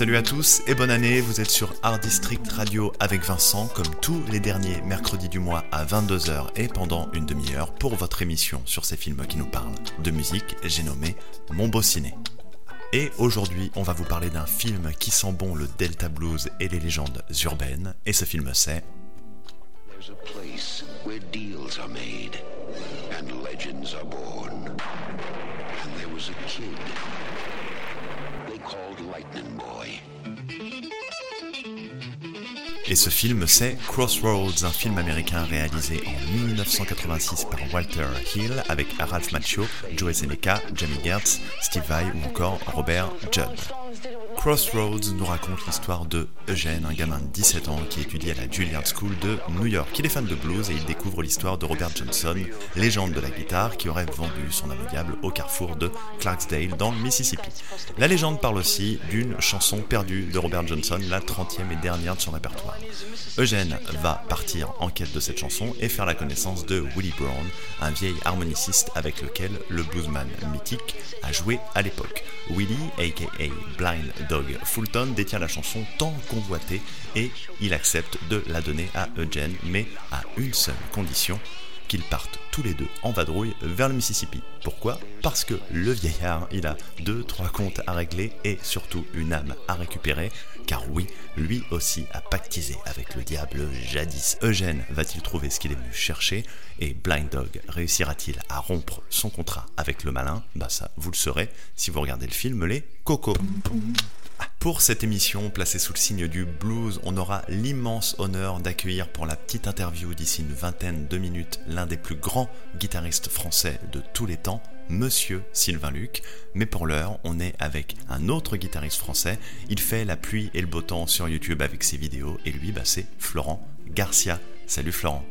Salut à tous et bonne année, vous êtes sur Art District Radio avec Vincent, comme tous les derniers mercredis du mois à 22h et pendant une demi-heure pour votre émission sur ces films qui nous parlent de musique, j'ai nommé Mon Beau Ciné. Et aujourd'hui, on va vous parler d'un film qui sent bon le Delta Blues et les légendes urbaines, et ce film c'est... Et ce film, c'est Crossroads, un film américain réalisé en 1986 par Walter Hill avec Ralph Macchio, Joe Seneca, Jamie Gertz, Steve Vai ou encore Robert Judd. Crossroads nous raconte l'histoire de Eugene, un gamin de 17 ans qui étudie à la Juilliard School de New York. Il est fan de blues et il découvre l'histoire de Robert Johnson, légende de la guitare qui aurait vendu son âme diable au carrefour de Clarksdale dans le Mississippi. La légende parle aussi d'une chanson perdue de Robert Johnson, la 30e et dernière de son répertoire. Eugène va partir en quête de cette chanson et faire la connaissance de Willie Brown, un vieil harmoniciste avec lequel le bluesman mythique a joué à l'époque. Willie, aka Blind Dog Fulton, détient la chanson tant convoitée et il accepte de la donner à Eugène, mais à une seule condition qu'ils partent tous les deux en vadrouille vers le Mississippi. Pourquoi? Parce que le vieillard, il a deux, trois comptes à régler et surtout une âme à récupérer. Car oui, lui aussi a pactisé avec le diable jadis. Eugène va-t-il trouver ce qu'il est venu chercher? Et Blind Dog réussira-t-il à rompre son contrat avec le malin? Bah ça, vous le saurez si vous regardez le film Les Cocos. Pour cette émission placée sous le signe du blues, on aura l'immense honneur d'accueillir pour la petite interview d'ici une vingtaine de minutes l'un des plus grands guitaristes français de tous les temps, Monsieur Sylvain Luc. Mais pour l'heure, on est avec un autre guitariste français. Il fait la pluie et le beau temps sur YouTube avec ses vidéos et lui, bah, c'est Florent Garcia. Salut Florent.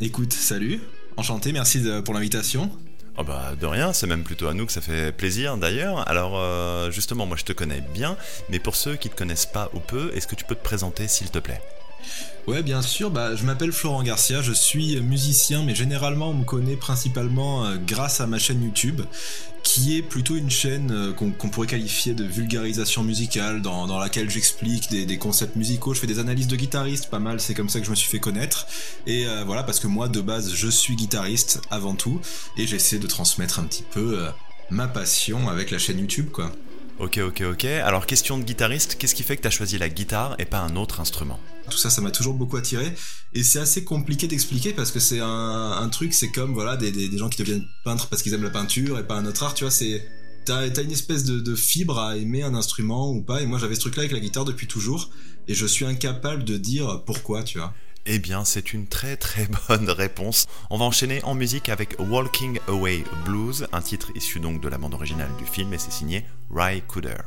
Écoute, salut, enchanté, merci pour l'invitation. Oh bah de rien, c'est même plutôt à nous que ça fait plaisir d'ailleurs. Alors euh, justement, moi je te connais bien, mais pour ceux qui te connaissent pas ou peu, est-ce que tu peux te présenter s'il te plaît? Ouais, bien sûr, bah, je m'appelle Florent Garcia, je suis musicien, mais généralement on me connaît principalement euh, grâce à ma chaîne YouTube, qui est plutôt une chaîne euh, qu'on pourrait qualifier de vulgarisation musicale, dans, laquelle j'explique des, des concepts musicaux, je fais des analyses de guitaristes, pas mal, c'est comme ça que je me suis fait connaître. Et euh, voilà, parce que moi de base je suis guitariste avant tout, et j'essaie de transmettre un petit peu euh, ma passion avec la chaîne YouTube, quoi. Ok, ok, ok. Alors question de guitariste, qu'est-ce qui fait que tu as choisi la guitare et pas un autre instrument? Tout ça, ça m'a toujours beaucoup attiré. Et c'est assez compliqué d'expliquer parce que c'est un, truc, c'est comme voilà des, des, gens qui deviennent peintres parce qu'ils aiment la peinture et pas un autre art, tu vois. C'est t'as t'as une espèce de, de fibre à aimer un instrument ou pas. Et moi, j'avais ce truc-là avec la guitare depuis toujours. Et je suis incapable de dire pourquoi, tu vois. Eh bien, c'est une très très bonne réponse. On va enchaîner en musique avec Walking Away Blues, un titre issu donc de la bande originale du film et c'est signé Ry Cooder.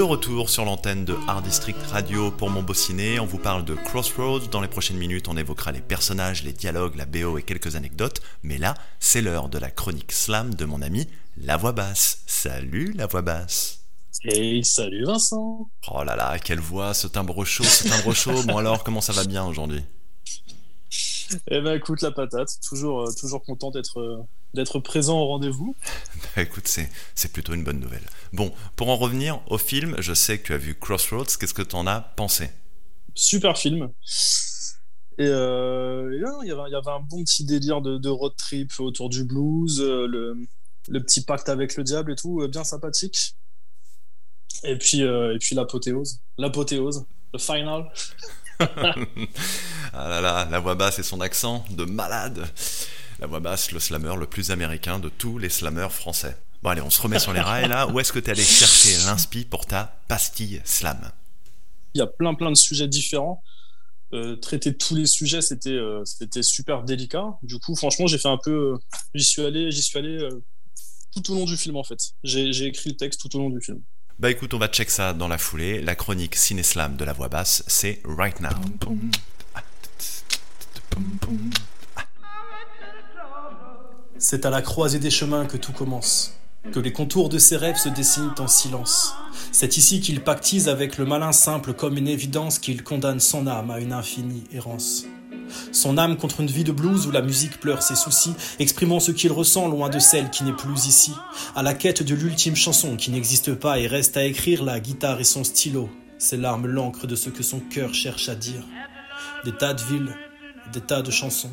De retour sur l'antenne de Art District Radio pour mon beau ciné, on vous parle de Crossroads. Dans les prochaines minutes, on évoquera les personnages, les dialogues, la BO et quelques anecdotes. Mais là, c'est l'heure de la chronique slam de mon ami La Voix Basse. Salut La Voix Basse. Et salut Vincent Oh là là, quelle voix, ce timbre chaud, ce timbre chaud. Bon alors, comment ça va bien aujourd'hui? Eh ben écoute, la patate, toujours, euh, toujours content d'être euh, d'être présent au rendez-vous. Bah écoute, c'est, c'est plutôt une bonne nouvelle. Bon, pour en revenir au film, je sais que tu as vu Crossroads, qu'est-ce que tu en as pensé? Super film. Et, euh, il y, avait, un bon petit délire de, de road trip autour du blues, euh, le, le petit pacte avec le diable et tout, euh, bien sympathique. Et puis, euh, et puis l'apothéose, l'apothéose, le final. Ah là là, la voix basse et son accent de malade. La voix basse, le slammer le plus américain de tous les slammers français. Bon allez, on se remet sur les rails là. Où est-ce que tu es allé chercher l'inspi pour ta pastille slam? Il y a plein plein de sujets différents. Euh, traiter tous les sujets, c'était euh, c'était super délicat. Du coup, franchement, j'ai fait un peu. euh, j'y suis allé, j'y suis allé euh, tout au long du film en fait. J'ai j'ai écrit le texte tout au long du film. Bah écoute, on va check ça dans la foulée. La chronique ciné-slam de la voix basse, c'est Right Now. C'est à la croisée des chemins que tout commence, que les contours de ses rêves se dessinent en silence. C'est ici qu'il pactise avec le malin simple comme une évidence qu'il condamne son âme à une infinie errance. Son âme contre une vie de blues où la musique pleure ses soucis, exprimant ce qu'il ressent loin de celle qui n'est plus ici, à la quête de l'ultime chanson qui n'existe pas et reste à écrire la guitare et son stylo, ses larmes l'encre de ce que son cœur cherche à dire. Des tas de villes, des tas de chansons,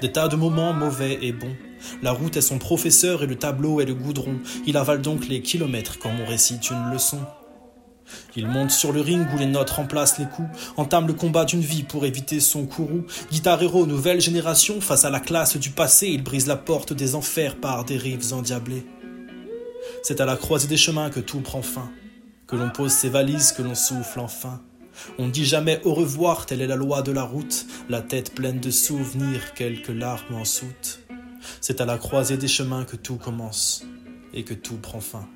des tas de moments mauvais et bons. La route est son professeur et le tableau est le goudron. Il avale donc les kilomètres quand on récite une leçon. Il monte sur le ring où les notes remplacent les coups, entame le combat d'une vie pour éviter son courroux. Guitar héros, nouvelle génération, face à la classe du passé, il brise la porte des enfers par des rives endiablées. C'est à la croisée des chemins que tout prend fin, que l'on pose ses valises, que l'on souffle enfin. On dit jamais au revoir, telle est la loi de la route, la tête pleine de souvenirs, quelques larmes en soute. C'est à la croisée des chemins que tout commence et que tout prend fin.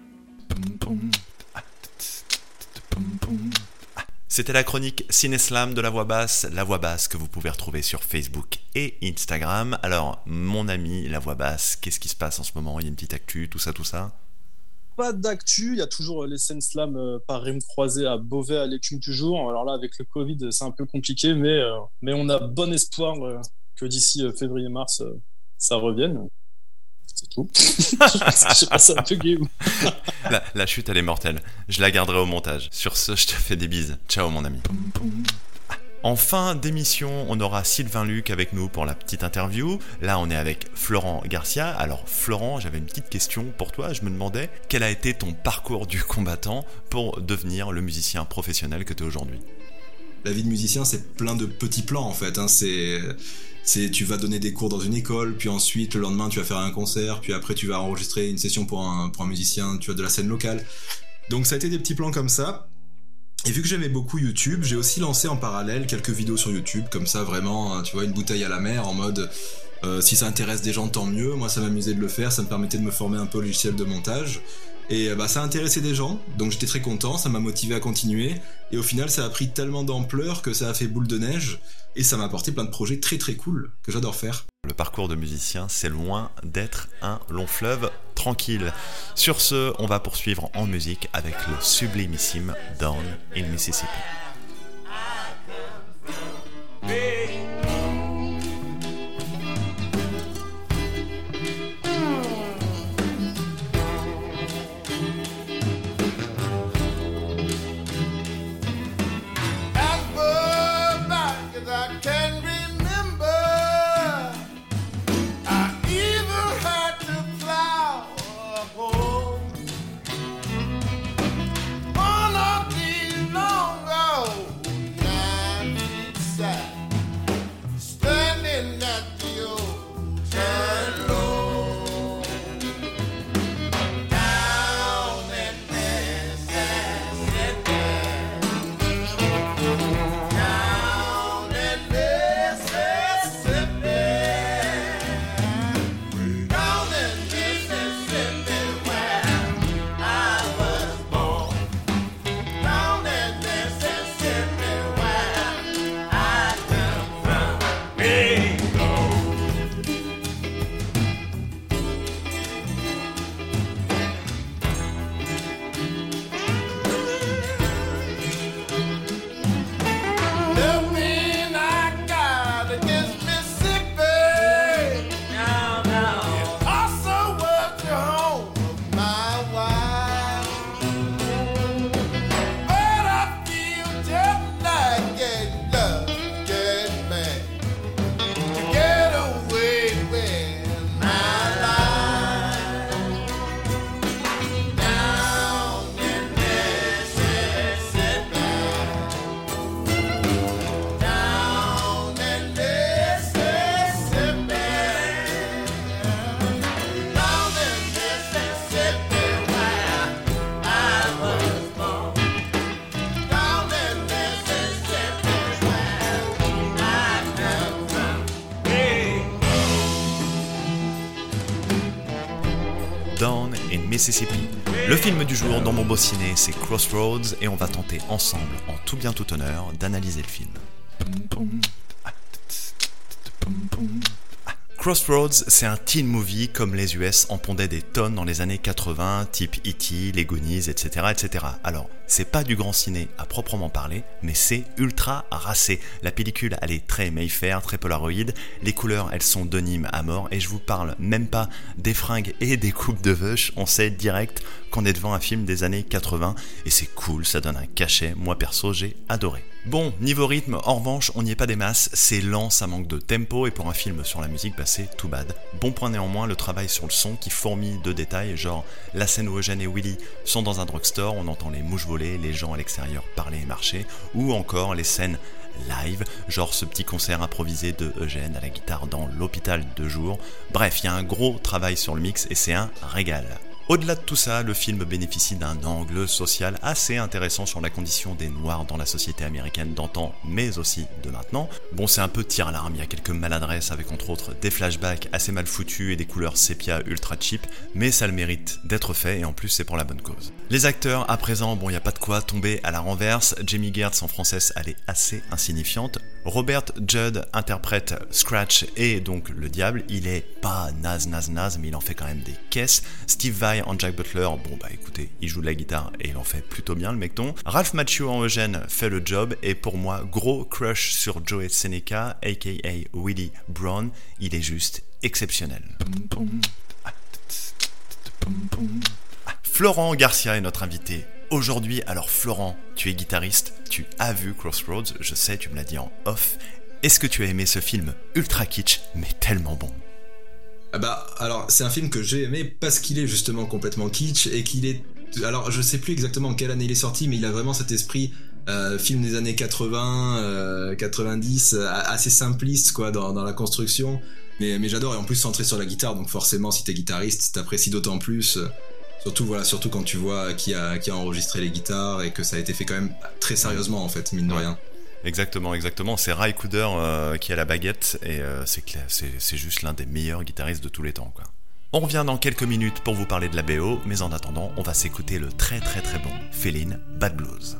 C'était la chronique Ciné-Slam de la voix basse, la voix basse que vous pouvez retrouver sur Facebook et Instagram. Alors, mon ami, la voix basse, qu'est-ce qui se passe en ce moment? Il y a une petite actu, tout ça, tout ça? Pas d'actu, il y a toujours euh, les scènes slam euh, par rime croisée à Beauvais à l'écume du jour. Alors là, avec le Covid, c'est un peu compliqué, mais, euh, mais on a bon espoir que d'ici février-mars, ça revienne. C'est tout. La chute, elle est mortelle. Je la garderai au montage. Sur ce, je te fais des bises. Ciao, mon ami. En fin d'émission, on aura Sylvain Luc avec nous pour la petite interview. Là, on est avec Florent Garcia. Alors, Florent, j'avais une petite question pour toi. Je me demandais quel a été ton parcours du combattant pour devenir le musicien professionnel que tu es aujourd'hui? La vie de musicien, c'est plein de petits plans en fait. hein. C'est, tu vas donner des cours dans une école, puis ensuite le lendemain tu vas faire un concert, puis après tu vas enregistrer une session pour un, pour un musicien, tu as de la scène locale. Donc ça a été des petits plans comme ça. Et vu que j'aimais beaucoup YouTube, j'ai aussi lancé en parallèle quelques vidéos sur YouTube, comme ça vraiment, hein, tu vois, une bouteille à la mer en mode euh, si ça intéresse des gens, tant mieux. Moi, ça m'amusait de le faire, ça me permettait de me former un peu au logiciel de montage. Et euh, bah, ça a intéressé des gens, donc j'étais très content, ça m'a motivé à continuer. Et au final, ça a pris tellement d'ampleur que ça a fait boule de neige. Et ça m'a apporté plein de projets très très cool que j'adore faire. Le parcours de musicien, c'est loin d'être un long fleuve tranquille. Sur ce, on va poursuivre en musique avec le sublimissime Down in Mississippi. Le film du jour dans mon beau ciné, c'est Crossroads et on va tenter ensemble, en tout bien tout honneur, d'analyser le film. Crossroads, c'est un teen movie comme les US en pondaient des tonnes dans les années 80, type E.T., Les Goonies, etc., etc. Alors, c'est pas du grand ciné à proprement parler, mais c'est ultra racé. La pellicule, elle est très Mayfair, très Polaroid. Les couleurs, elles sont de à mort. Et je vous parle même pas des fringues et des coupes de veuche. On sait direct qu'on est devant un film des années 80. Et c'est cool, ça donne un cachet. Moi perso, j'ai adoré. Bon, niveau rythme, en revanche, on n'y est pas des masses, c'est lent, ça manque de tempo, et pour un film sur la musique, bah c'est tout bad. Bon point néanmoins, le travail sur le son qui fourmille de détails, genre la scène où Eugène et Willy sont dans un drugstore, on entend les mouches voler, les gens à l'extérieur parler et marcher, ou encore les scènes live, genre ce petit concert improvisé de Eugène à la guitare dans l'hôpital de jour. Bref, il y a un gros travail sur le mix et c'est un régal. Au-delà de tout ça, le film bénéficie d'un angle social assez intéressant sur la condition des Noirs dans la société américaine d'antan, mais aussi de maintenant. Bon, c'est un peu tir à l'arme, il y a quelques maladresses avec entre autres des flashbacks assez mal foutus et des couleurs sépia ultra cheap, mais ça le mérite d'être fait et en plus c'est pour la bonne cause. Les acteurs, à présent, bon, il n'y a pas de quoi tomber à la renverse. Jamie Gertz en française, elle est assez insignifiante. Robert Judd interprète Scratch et donc le diable. Il est pas naze, naze, naze, mais il en fait quand même des caisses. Steve Vai en Jack Butler, bon bah écoutez, il joue de la guitare et il en fait plutôt bien le mecton. Ralph Macchio en Eugène fait le job et pour moi, gros crush sur Joey Seneca, aka Willie Brown. Il est juste exceptionnel. Florent Garcia est notre invité aujourd'hui. Alors Florent, tu es guitariste, tu as vu Crossroads, je sais, tu me l'as dit en off. Est-ce que tu as aimé ce film ultra kitsch, mais tellement bon? Ah bah alors c'est un film que j'ai aimé parce qu'il est justement complètement kitsch et qu'il est alors je sais plus exactement quelle année il est sorti mais il a vraiment cet esprit euh, film des années 80 90 euh, assez simpliste quoi dans, la construction mais, mais j'adore et en plus centré sur la guitare donc forcément si t'es guitariste t'apprécies d'autant plus Surtout voilà, surtout quand tu vois qui a qui a enregistré les guitares et que ça a été fait quand même très sérieusement en fait, mine de rien. Exactement, exactement. C'est Ray Cooder euh, qui a la baguette et euh, c'est c'est juste l'un des meilleurs guitaristes de tous les temps quoi. On revient dans quelques minutes pour vous parler de la BO, mais en attendant, on va s'écouter le très très très bon Féline Bad Blues.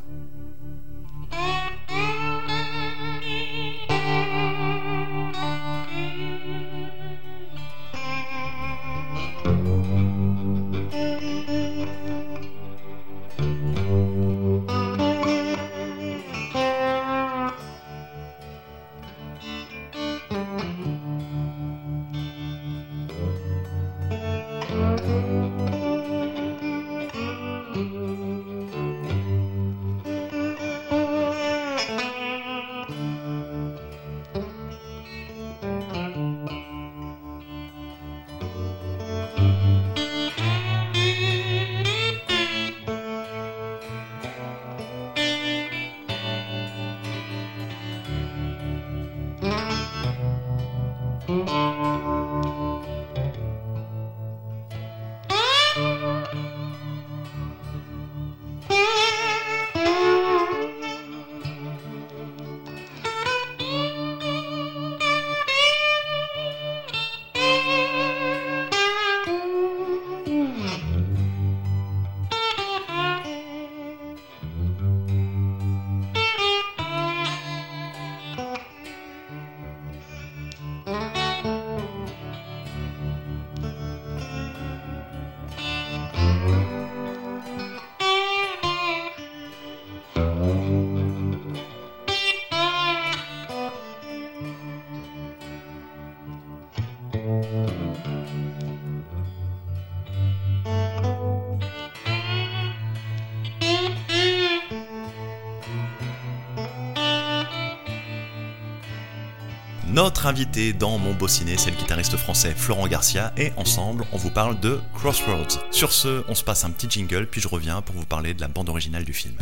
Notre invité dans Mon Beau Ciné, c'est le guitariste français Florent Garcia, et ensemble, on vous parle de Crossroads. Sur ce, on se passe un petit jingle, puis je reviens pour vous parler de la bande originale du film.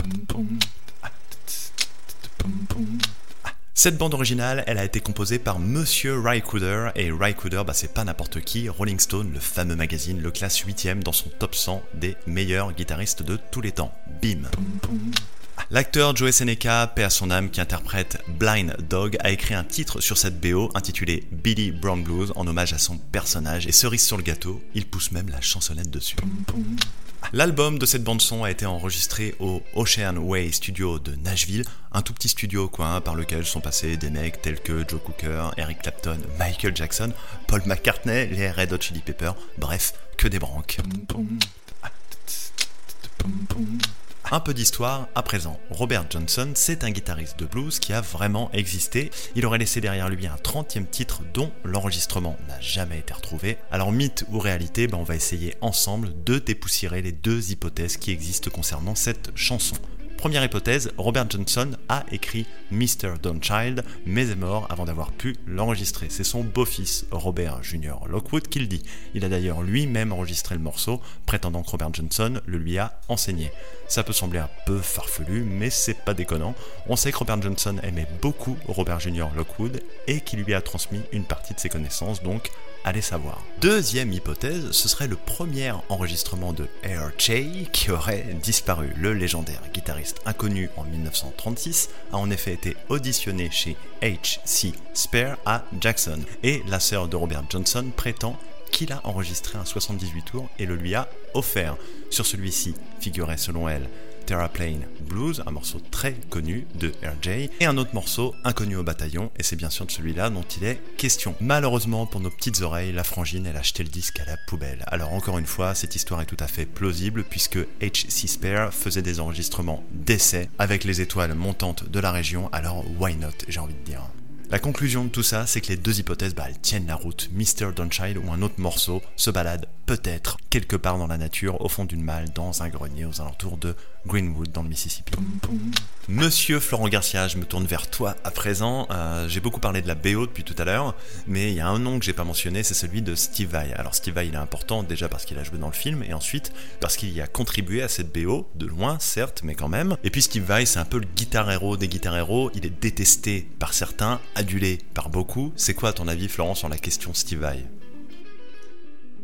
Cette bande originale, elle a été composée par Monsieur Rycooder, et Rycooder, bah, c'est pas n'importe qui, Rolling Stone, le fameux magazine, le classe 8ème dans son top 100 des meilleurs guitaristes de tous les temps. Bim L'acteur Joe Seneca, paix à son âme, qui interprète Blind Dog, a écrit un titre sur cette BO intitulé Billy Brown Blues en hommage à son personnage. Et cerise sur le gâteau, il pousse même la chansonnette dessus. L'album de cette bande-son a été enregistré au Ocean Way Studio de Nashville, un tout petit studio par lequel sont passés des mecs tels que Joe Cooker, Eric Clapton, Michael Jackson, Paul McCartney, les Red Hot Chili Peppers, bref, que des branques. Un peu d'histoire à présent. Robert Johnson, c'est un guitariste de blues qui a vraiment existé. Il aurait laissé derrière lui un 30e titre dont l'enregistrement n'a jamais été retrouvé. Alors mythe ou réalité, ben, on va essayer ensemble de dépoussiérer les deux hypothèses qui existent concernant cette chanson. Première hypothèse, Robert Johnson a écrit Mr. Child, mais est mort avant d'avoir pu l'enregistrer. C'est son beau-fils, Robert Jr. Lockwood, qui le dit. Il a d'ailleurs lui-même enregistré le morceau, prétendant que Robert Johnson le lui a enseigné. Ça peut sembler un peu farfelu, mais c'est pas déconnant. On sait que Robert Johnson aimait beaucoup Robert Jr. Lockwood et qu'il lui a transmis une partie de ses connaissances, donc allez savoir. Deuxième hypothèse, ce serait le premier enregistrement de Air Jay qui aurait disparu. Le légendaire guitariste inconnu en 1936 a en effet été auditionné chez H.C. Spare à Jackson et la sœur de Robert Johnson prétend qu'il a enregistré un 78 tours et le lui a offert. Sur celui-ci figurait selon elle Terraplane Blues, un morceau très connu de RJ, et un autre morceau inconnu au bataillon, et c'est bien sûr de celui-là dont il est question. Malheureusement pour nos petites oreilles, la frangine elle a acheté le disque à la poubelle. Alors encore une fois, cette histoire est tout à fait plausible puisque H.C. Spare faisait des enregistrements d'essai avec les étoiles montantes de la région, alors why not j'ai envie de dire. La conclusion de tout ça, c'est que les deux hypothèses, bah, elles tiennent la route. Mr. Dunchild ou un autre morceau se balade peut-être quelque part dans la nature, au fond d'une malle, dans un grenier aux alentours de Greenwood dans le Mississippi. Monsieur Florent Garcia, je me tourne vers toi à présent. Euh, j'ai beaucoup parlé de la BO depuis tout à l'heure, mais il y a un nom que j'ai pas mentionné, c'est celui de Steve Vai. Alors Steve Vai, il est important déjà parce qu'il a joué dans le film, et ensuite parce qu'il y a contribué à cette BO, de loin certes, mais quand même. Et puis Steve Vai, c'est un peu le guitar héros des guitar héros. Il est détesté par certains, adulé par beaucoup. C'est quoi à ton avis, Florent, sur la question Steve Vai?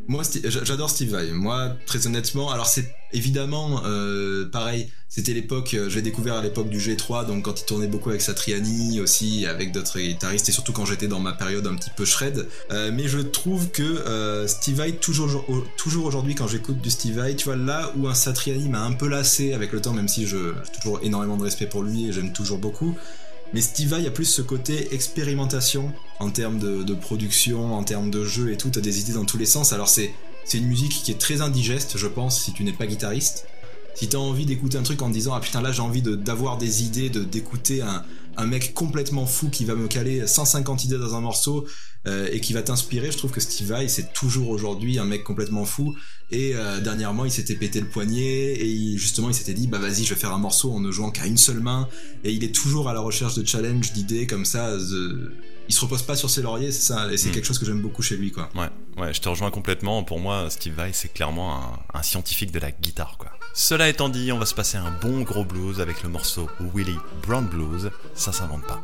Moi, j'adore Steve Vai. Moi, très honnêtement, alors c'est évidemment euh, pareil. C'était l'époque, euh, j'ai découvert à l'époque du G3, donc quand il tournait beaucoup avec Satriani aussi, avec d'autres guitaristes, et surtout quand j'étais dans ma période un petit peu shred. Euh, mais je trouve que Steve Vai, toujours, toujours aujourd'hui quand j'écoute du Steve Vai, tu vois, là où un Satriani m'a un peu lassé avec le temps, même si je j'ai toujours énormément de respect pour lui et j'aime toujours beaucoup. Mais Steve Vai a plus ce côté expérimentation en termes de, production, en termes de jeu et tout. T'as des idées dans tous les sens. Alors c'est une musique qui est très indigeste, je pense, si tu n'es pas guitariste. Si t'as envie d'écouter un truc en disant ah putain là j'ai envie d'avoir des idées, d'écouter un, un mec complètement fou qui va me caler 150 idées dans un morceau euh, et qui va t'inspirer. Je trouve que Steve Vai, c'est toujours aujourd'hui un mec complètement fou. Et euh, dernièrement, il s'était pété le poignet et justement, il s'était dit bah vas-y, je vais faire un morceau en ne jouant qu'à une seule main. Et il est toujours à la recherche de challenge, d'idées comme ça. Il se repose pas sur ses lauriers, c'est ça. Et c'est hmm. quelque chose que j'aime beaucoup chez lui, quoi. Ouais, ouais, je te rejoins complètement. Pour moi, Steve Vai, c'est clairement un, un scientifique de la guitare, quoi. Cela étant dit, on va se passer un bon gros blues avec le morceau Willie Brown Blues. Ça s'invente pas.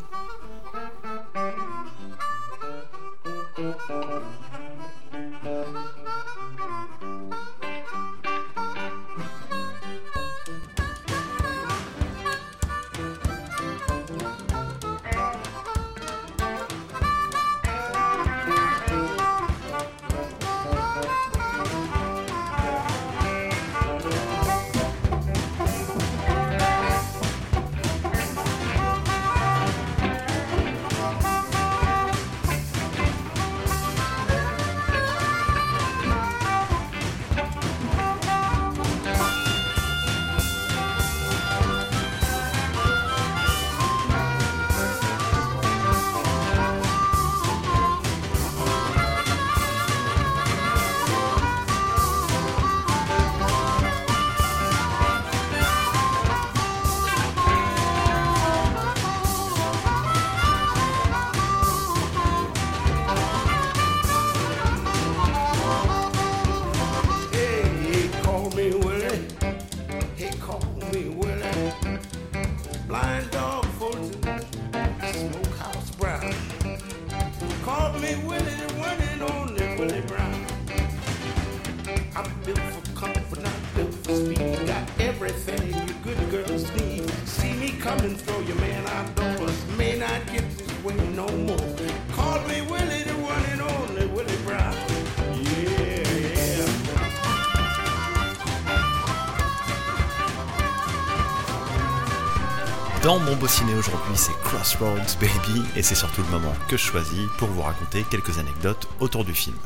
Beau ciné aujourd'hui, c'est Crossroads Baby, et c'est surtout le moment que je choisis pour vous raconter quelques anecdotes autour du film.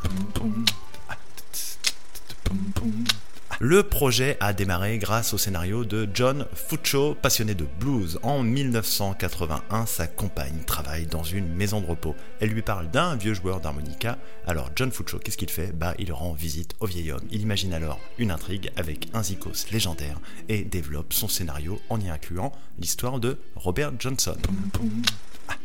Le projet a démarré grâce au scénario de John Fuccio, passionné de blues. En 1981, sa compagne travaille dans une maison de repos. Elle lui parle d'un vieux joueur d'harmonica. Alors John Fuccio, qu'est-ce qu'il fait? Bah, il rend visite au vieil homme. Il imagine alors une intrigue avec un zikos légendaire et développe son scénario en y incluant l'histoire de Robert Johnson.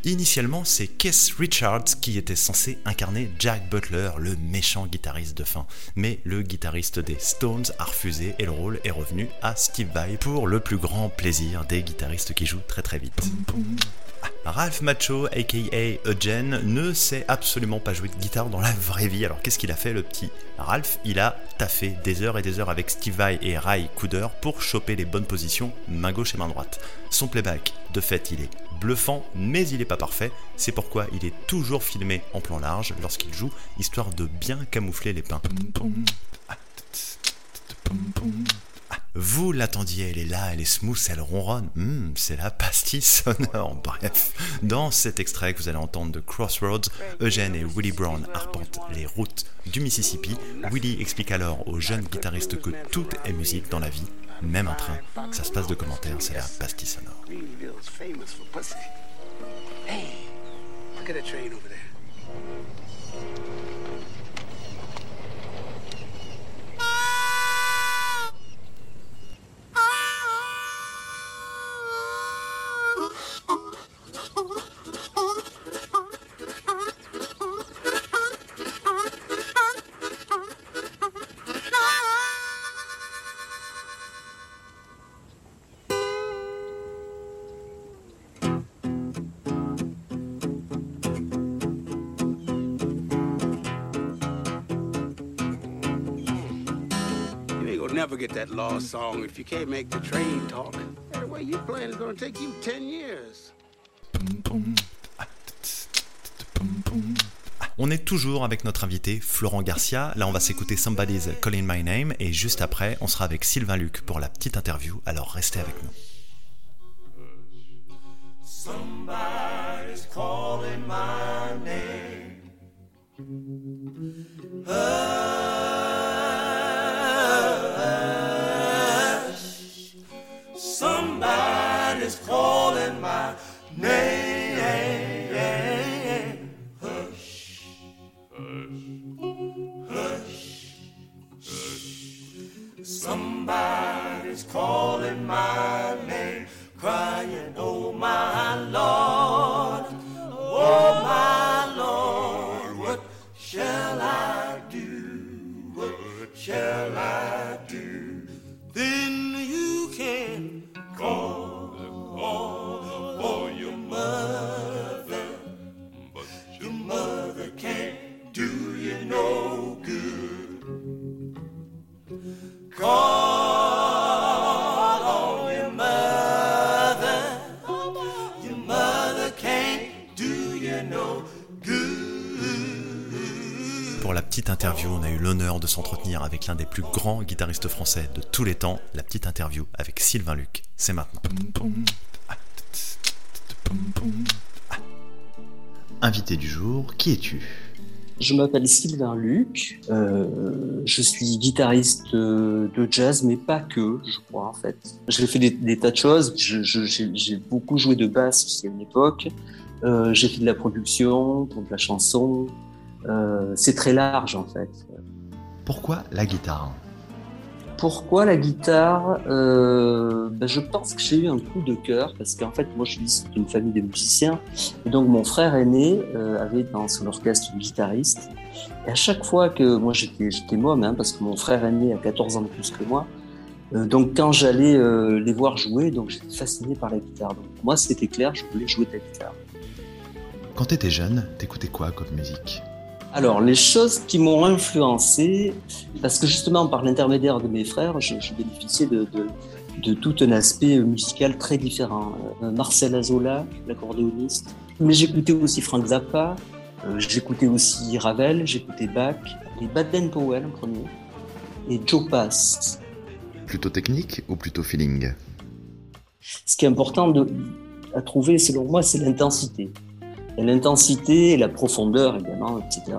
Initialement, c'est Keith Richards qui était censé incarner Jack Butler, le méchant guitariste de fin. Mais le guitariste des Stones a refusé et le rôle est revenu à Steve Vai pour le plus grand plaisir des guitaristes qui jouent très très vite. Ralph Macho, aka Eugene, ne sait absolument pas jouer de guitare dans la vraie vie. Alors qu'est-ce qu'il a fait le petit? Ralph Il a taffé des heures et des heures avec Steve Vai et Ray Cooder pour choper les bonnes positions main gauche et main droite. Son playback, de fait, il est bluffant, mais il n'est pas parfait. C'est pourquoi il est toujours filmé en plan large lorsqu'il joue, histoire de bien camoufler les pins. Vous l'attendiez, elle est là, elle est smooth, elle ronronne. Hmm, c'est la pastille sonore. Bref, dans cet extrait que vous allez entendre de Crossroads, Eugène et Willie Brown arpentent les routes du Mississippi. Willie explique alors aux jeunes guitaristes que tout est musique dans la vie, même un train. Ça se passe de commentaires, c'est la pastille sonore. Ain't gonna never get that lost song if you can't make the train talk. The way you playing is gonna take you 10 years? On est toujours avec notre invité Florent Garcia. Là, on va s'écouter Somebody's Calling My Name et juste après, on sera avec Sylvain Luc pour la petite interview. Alors restez avec nous. Somebody's calling my name. Hush. Calling my name, crying, Oh my Lord, oh my Lord, what shall I do? What shall I do? Then s'entretenir avec l'un des plus grands guitaristes français de tous les temps. La petite interview avec Sylvain Luc. C'est maintenant. Invité du jour, qui es-tu? Je m'appelle Sylvain Luc, euh, je suis guitariste de, de jazz, mais pas que, je crois en fait. J'ai fait des, des tas de choses, j'ai beaucoup joué de basse aussi à une époque, Euh, j'ai fait de la production, de la chanson, Euh, c'est très large en fait. Pourquoi la guitare Pourquoi la guitare Euh, ben, Je pense que j'ai eu un coup de cœur parce qu'en fait, moi, je suis issu d'une famille de musiciens. Et donc, mon frère aîné euh, avait dans son orchestre une guitariste. Et à chaque fois que moi, j'étais, j'étais môme, hein, parce que mon frère aîné a 14 ans de plus que moi. Euh, donc, quand j'allais les voir jouer, donc j'étais fasciné par la guitare. Donc, moi, c'était clair, je voulais jouer de la guitare. Quand t'étais jeune, t'écoutais quoi comme musique? Alors, les choses qui m'ont influencé, parce que justement, par l'intermédiaire de mes frères, je, je bénéficiais de, de- de tout un aspect musical très différent. Euh, Marcel Azola, l'accordéoniste. Mais j'écoutais aussi Frank Zappa, euh, j'écoutais aussi Ravel, j'écoutais Bach, et Baden Powell en premier, et Joe Pass. Plutôt technique ou plutôt feeling? Ce qui est important de, à trouver, selon moi, c'est l'intensité. Et L'intensité, la profondeur, évidemment, etc.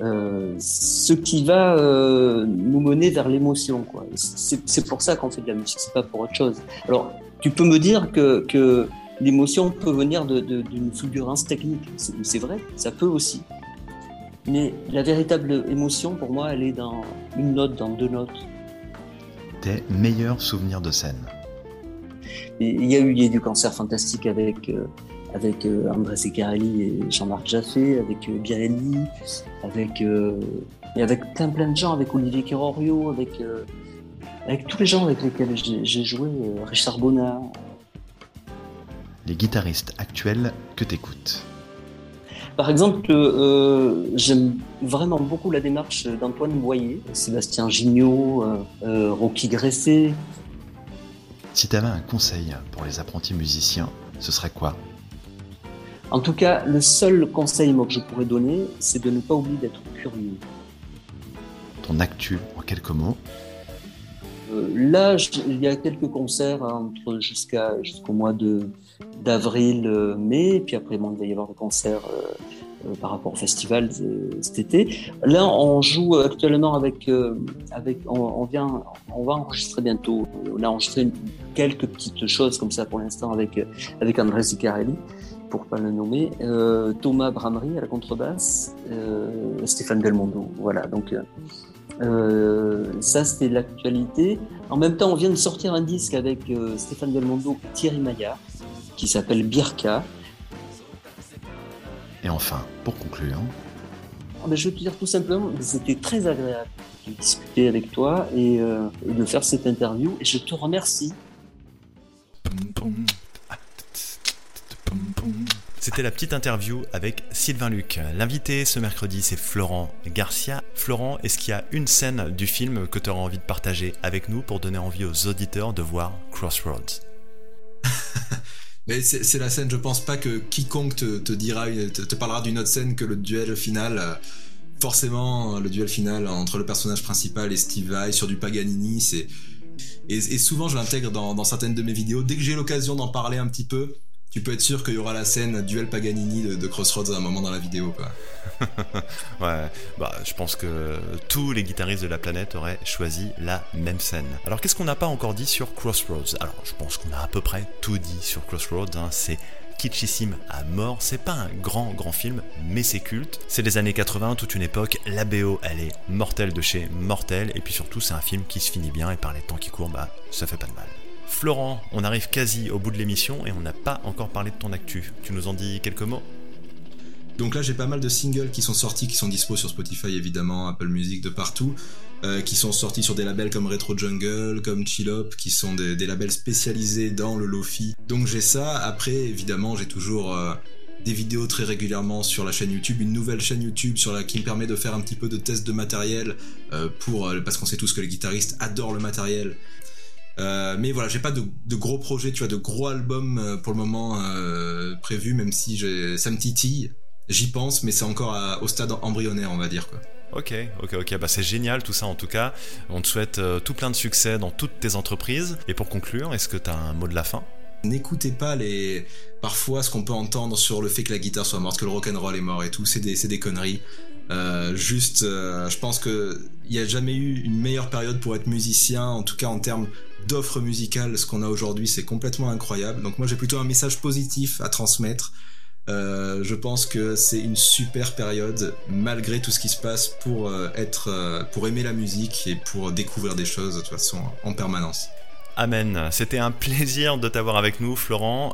Euh, ce qui va euh, nous mener vers l'émotion. quoi. C'est pour ça qu'on fait de la musique, c'est pas pour autre chose. Alors, tu peux me dire que, que l'émotion peut venir d'une fulgurance technique. C'est vrai, ça peut aussi. Mais la véritable émotion, pour moi, elle est dans une note, dans deux notes. Tes meilleurs souvenirs de scène Il y a eu, il y a eu du concert fantastique avec, euh, avec euh, André Secarelli et Jean-Marc Jaffé, avec euh, Bialy, avec, euh, et avec plein plein de gens, avec Olivier Querorio, avec, avec tous les gens avec lesquels j'ai joué, Richard Bonnat. Les guitaristes actuels que t'écoutes Par exemple, euh, j'aime vraiment beaucoup la démarche d'Antoine Boyer, Sébastien Gignot, euh, Rocky Gressé. Si t'avais un conseil pour les apprentis musiciens, ce serait quoi? En tout cas, le seul conseil moi, que je pourrais donner, c'est de ne pas oublier d'être curieux. Ton actu en quelques mots Euh, là, je- il y a quelques concerts hein, entre jusqu'à jusqu'au mois de d'avril, euh, mai, puis après bon, il va y avoir des concerts euh, par rapport au festival cet été. Là, on joue actuellement avec avec on, on vient on va enregistrer bientôt. On a enregistré quelques petites choses comme ça pour l'instant avec avec André Sicarelli pour pas le nommer, euh, Thomas Bramery à la contrebasse, euh, Stéphane Belmondo. Voilà, donc euh, ça, c'était l'actualité. En même temps, on vient de sortir un disque avec euh, Stéphane Belmondo et Thierry Maillard, qui s'appelle Birka. Et enfin, pour conclure, Ah ben, je veux te dire tout simplement, que c'était très agréable de discuter avec toi et, euh, et de faire cette interview. Et je te remercie. C'était la petite interview avec Sylvain Luc. L'invité ce mercredi, c'est Florent Garcia. Florent, est-ce qu'il y a une scène du film que tu auras envie de partager avec nous pour donner envie aux auditeurs de voir Crossroads? C'est la scène, je pense pas que quiconque te, dira, te, parlera d'une autre scène que le duel final. Forcément, le duel final entre le personnage principal et Steve Vai sur du Paganini. Et, souvent, je l'intègre dans certaines de mes vidéos. Dès que j'ai l'occasion d'en parler un petit peu, tu peux être sûr qu'il y aura la scène duel Paganini de, Crossroads à un moment dans la vidéo, quoi. Ouais, bah je pense que tous les guitaristes de la planète auraient choisi la même scène. Alors qu'est-ce qu'on n'a pas encore dit sur Crossroads? Alors je pense qu'on a à peu près tout dit sur Crossroads. hein. C'est kitschissime à mort. C'est pas un grand grand film, mais c'est culte. C'est les années 80, toute une époque. La BO, elle est mortelle de chez mortel. Et puis surtout, c'est un film qui se finit bien. Et par les temps qui courent, bah ça fait pas de mal. Florent, on arrive quasi au bout de l'émission et on n'a pas encore parlé de ton actu. Tu nous en dis quelques mots? Donc là, j'ai pas mal de singles qui sont sortis, qui sont dispo sur Spotify évidemment, Apple Music, de partout, euh, qui sont sortis sur des labels comme Retro Jungle, comme Chillop, qui sont des, labels spécialisés dans le lofi. Donc j'ai ça. Après, évidemment, j'ai toujours euh, des vidéos très régulièrement sur la chaîne YouTube, une nouvelle chaîne YouTube sur la qui me permet de faire un petit peu de test de matériel euh, pour parce qu'on sait tous que les guitaristes adorent le matériel. Euh, mais voilà, j'ai pas de, de gros projets, tu vois, de gros albums euh, pour le moment euh, prévus, même si j'ai- ça me titille. J'y pense, mais c'est encore à- au stade embryonnaire, on va dire quoi. Ok, ok, ok, bah c'est génial tout ça en tout cas. On te souhaite euh, tout plein de succès dans toutes tes entreprises. Et pour conclure, est-ce que tu as un mot de la fin? N'écoutez pas les parfois ce qu'on peut entendre sur le fait que la guitare soit morte, que le rock'n'roll est mort et tout, c'est des, c'est des conneries. Euh, juste, euh, je pense que il y a jamais eu une meilleure période pour être musicien, en tout cas en termes d'offres musicales. Ce qu'on a aujourd'hui, c'est complètement incroyable. Donc moi, j'ai plutôt un message positif à transmettre. Euh, je pense que c'est une super période malgré tout ce qui se passe pour être, pour aimer la musique et pour découvrir des choses de toute façon en permanence. Amen. C'était un plaisir de t'avoir avec nous, Florent,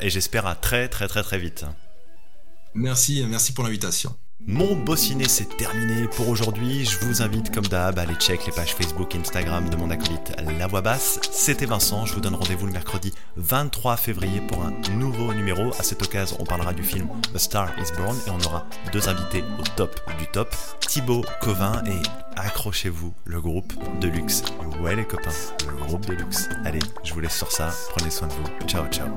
et j'espère à très très très très vite. Merci, merci pour l'invitation. Mon bossiné c'est terminé pour aujourd'hui. Je vous invite comme d'hab à aller check les pages Facebook et Instagram de mon acolyte La Voix Basse. C'était Vincent, je vous donne rendez-vous le mercredi 23 février pour un nouveau numéro. À cette occasion, on parlera du film The Star is Born et on aura deux invités au top du top, Thibaut Covin et accrochez-vous, le groupe de luxe. Ouais les copains, le groupe de luxe. Allez, je vous laisse sur ça, prenez soin de vous. Ciao ciao.